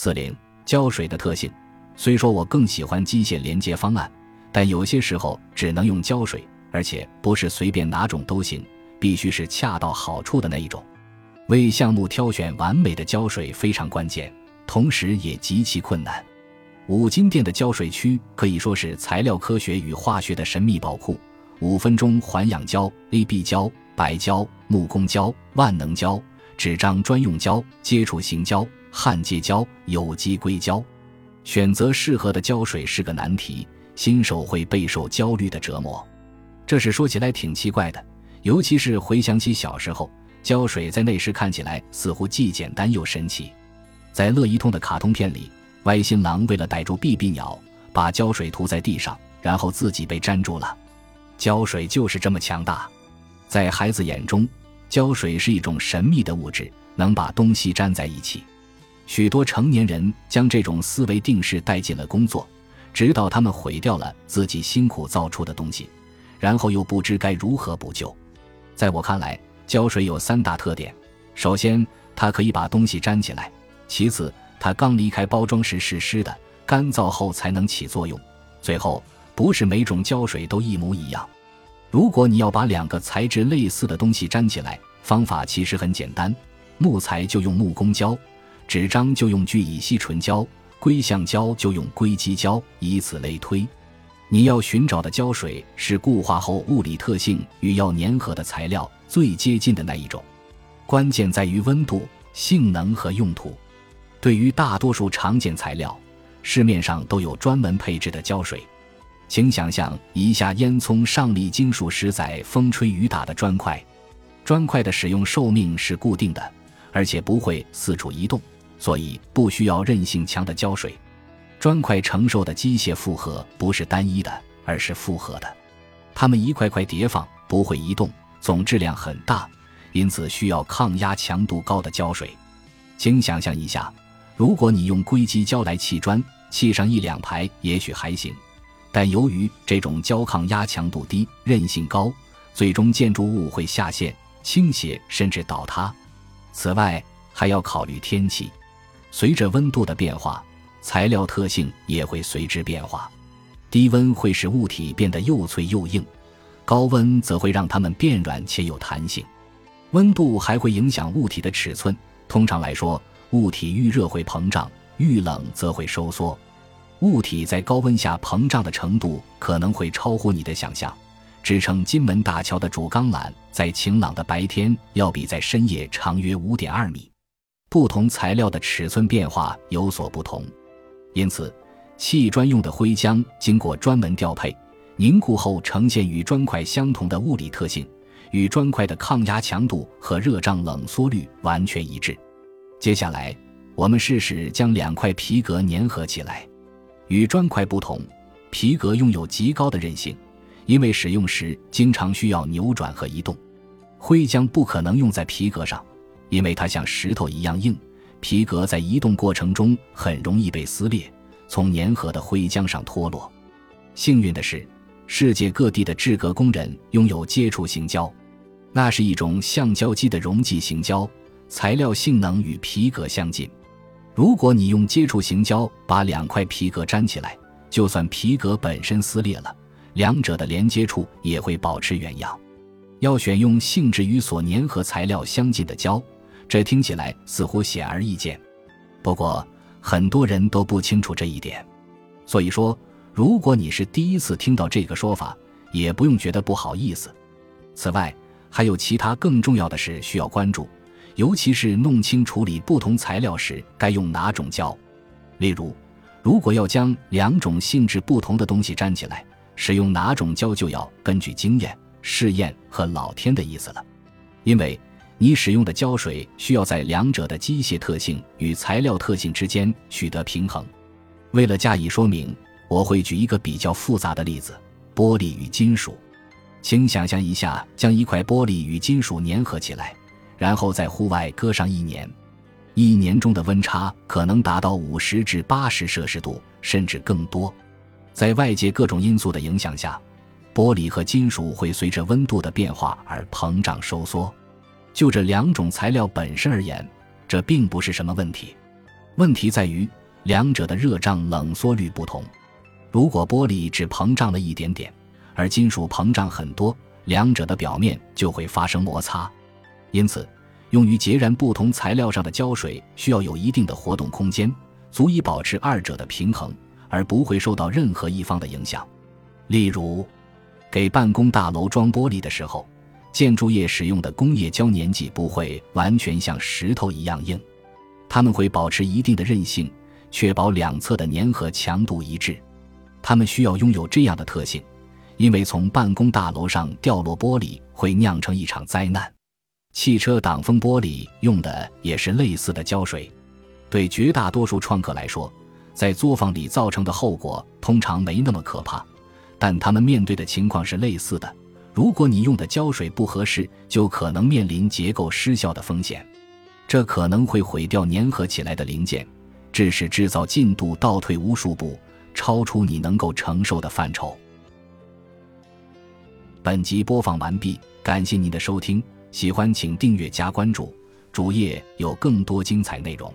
四零胶水的特性，虽说我更喜欢机械连接方案，但有些时候只能用胶水，而且不是随便哪种都行，必须是恰到好处的那一种。为项目挑选完美的胶水非常关键，同时也极其困难。五金店的胶水区可以说是材料科学与化学的神秘宝库。五分钟环氧胶、AB 胶、白胶、木工胶、万能胶、纸张专用胶、接触型胶、焊接胶、有机硅胶，选择适合的胶水是个难题，新手会备受焦虑的折磨。这是说起来挺奇怪的，尤其是回想起小时候，胶水在那时看起来似乎既简单又神奇。在乐一通的卡通片里，歪心狼为了逮住 B B 鸟，把胶水涂在地上，然后自己被粘住了。胶水就是这么强大，在孩子眼中，胶水是一种神秘的物质，能把东西粘在一起。许多成年人将这种思维定式带进了工作，直到他们毁掉了自己辛苦造出的东西，然后又不知该如何补救。在我看来，胶水有三大特点：首先，它可以把东西粘起来；其次，它刚离开包装时是湿的，干燥后才能起作用；最后。不是每种胶水都一模一样。如果你要把两个材质类似的东西粘起来，方法其实很简单：木材就用木工胶，纸张就用聚乙烯醇胶，硅橡胶就用硅基胶，以此类推。你要寻找的胶水是固化后物理特性与要粘合的材料最接近的那一种。关键在于温度、性能和用途。对于大多数常见材料，市面上都有专门配置的胶水。请想象一下，烟囱上立金属石载风吹雨打的砖块，砖块的使用寿命是固定的，而且不会四处移动，所以不需要韧性强的胶水。砖块承受的机械负荷不是单一的，而是复合的，它们一块块叠放，不会移动，总质量很大，因此需要抗压强度高的胶水。请想象一下，如果你用硅基胶来砌砖，砌上一两排也许还行。但由于这种胶抗压强度低、韧性高，最终建筑物会下陷、倾斜甚至倒塌。此外，还要考虑天气，随着温度的变化，材料特性也会随之变化。低温会使物体变得又脆又硬，高温则会让它们变软且有弹性。温度还会影响物体的尺寸。通常来说，物体遇热会膨胀，遇冷则会收缩。物体在高温下膨胀的程度可能会超乎你的想象。支撑金门大桥的主钢缆在晴朗的白天要比在深夜长约五点二米。不同材料的尺寸变化有所不同，因此砌砖用的灰浆经过专门调配，凝固后呈现与砖块相同的物理特性，与砖块的抗压强度和热胀冷缩率完全一致。接下来，我们试试将两块皮革粘合起来。与砖块不同，皮革拥有极高的韧性，因为使用时经常需要扭转和移动。灰浆不可能用在皮革上，因为它像石头一样硬，皮革在移动过程中很容易被撕裂，从粘合的灰浆上脱落。幸运的是，世界各地的制革工人拥有接触型胶，那是一种橡胶基的溶剂型胶，材料性能与皮革相近。如果你用接触型胶把两块皮革粘起来，就算皮革本身撕裂了，两者的连接处也会保持原样。要选用性质与所粘合材料相近的胶，这听起来似乎显而易见。不过很多人都不清楚这一点，所以说，如果你是第一次听到这个说法，也不用觉得不好意思。此外，还有其他更重要的事需要关注。尤其是弄清处理不同材料时该用哪种胶，例如，如果要将两种性质不同的东西粘起来，使用哪种胶就要根据经验、试验和老天的意思了。因为你使用的胶水需要在两者的机械特性与材料特性之间取得平衡。为了加以说明，我会举一个比较复杂的例子：玻璃与金属。请想象一下，将一块玻璃与金属粘合起来。然后在户外搁上一年，一年中的温差可能达到五十至八十摄氏度，甚至更多。在外界各种因素的影响下，玻璃和金属会随着温度的变化而膨胀收缩。就这两种材料本身而言，这并不是什么问题。问题在于两者的热胀冷缩率不同。如果玻璃只膨胀了一点点，而金属膨胀很多，两者的表面就会发生摩擦。因此，用于截然不同材料上的胶水需要有一定的活动空间，足以保持二者的平衡，而不会受到任何一方的影响。例如，给办公大楼装玻璃的时候，建筑业使用的工业胶粘剂不会完全像石头一样硬，它们会保持一定的韧性，确保两侧的粘合强度一致。它们需要拥有这样的特性，因为从办公大楼上掉落玻璃会酿成一场灾难。汽车挡风玻璃用的也是类似的胶水。对绝大多数创客来说，在作坊里造成的后果通常没那么可怕，但他们面对的情况是类似的。如果你用的胶水不合适，就可能面临结构失效的风险，这可能会毁掉粘合起来的零件，致使制造进度倒退无数步。超出你能够承受的范畴。本集播放完毕，感谢您的收听，喜欢请订阅加关注，主页有更多精彩内容。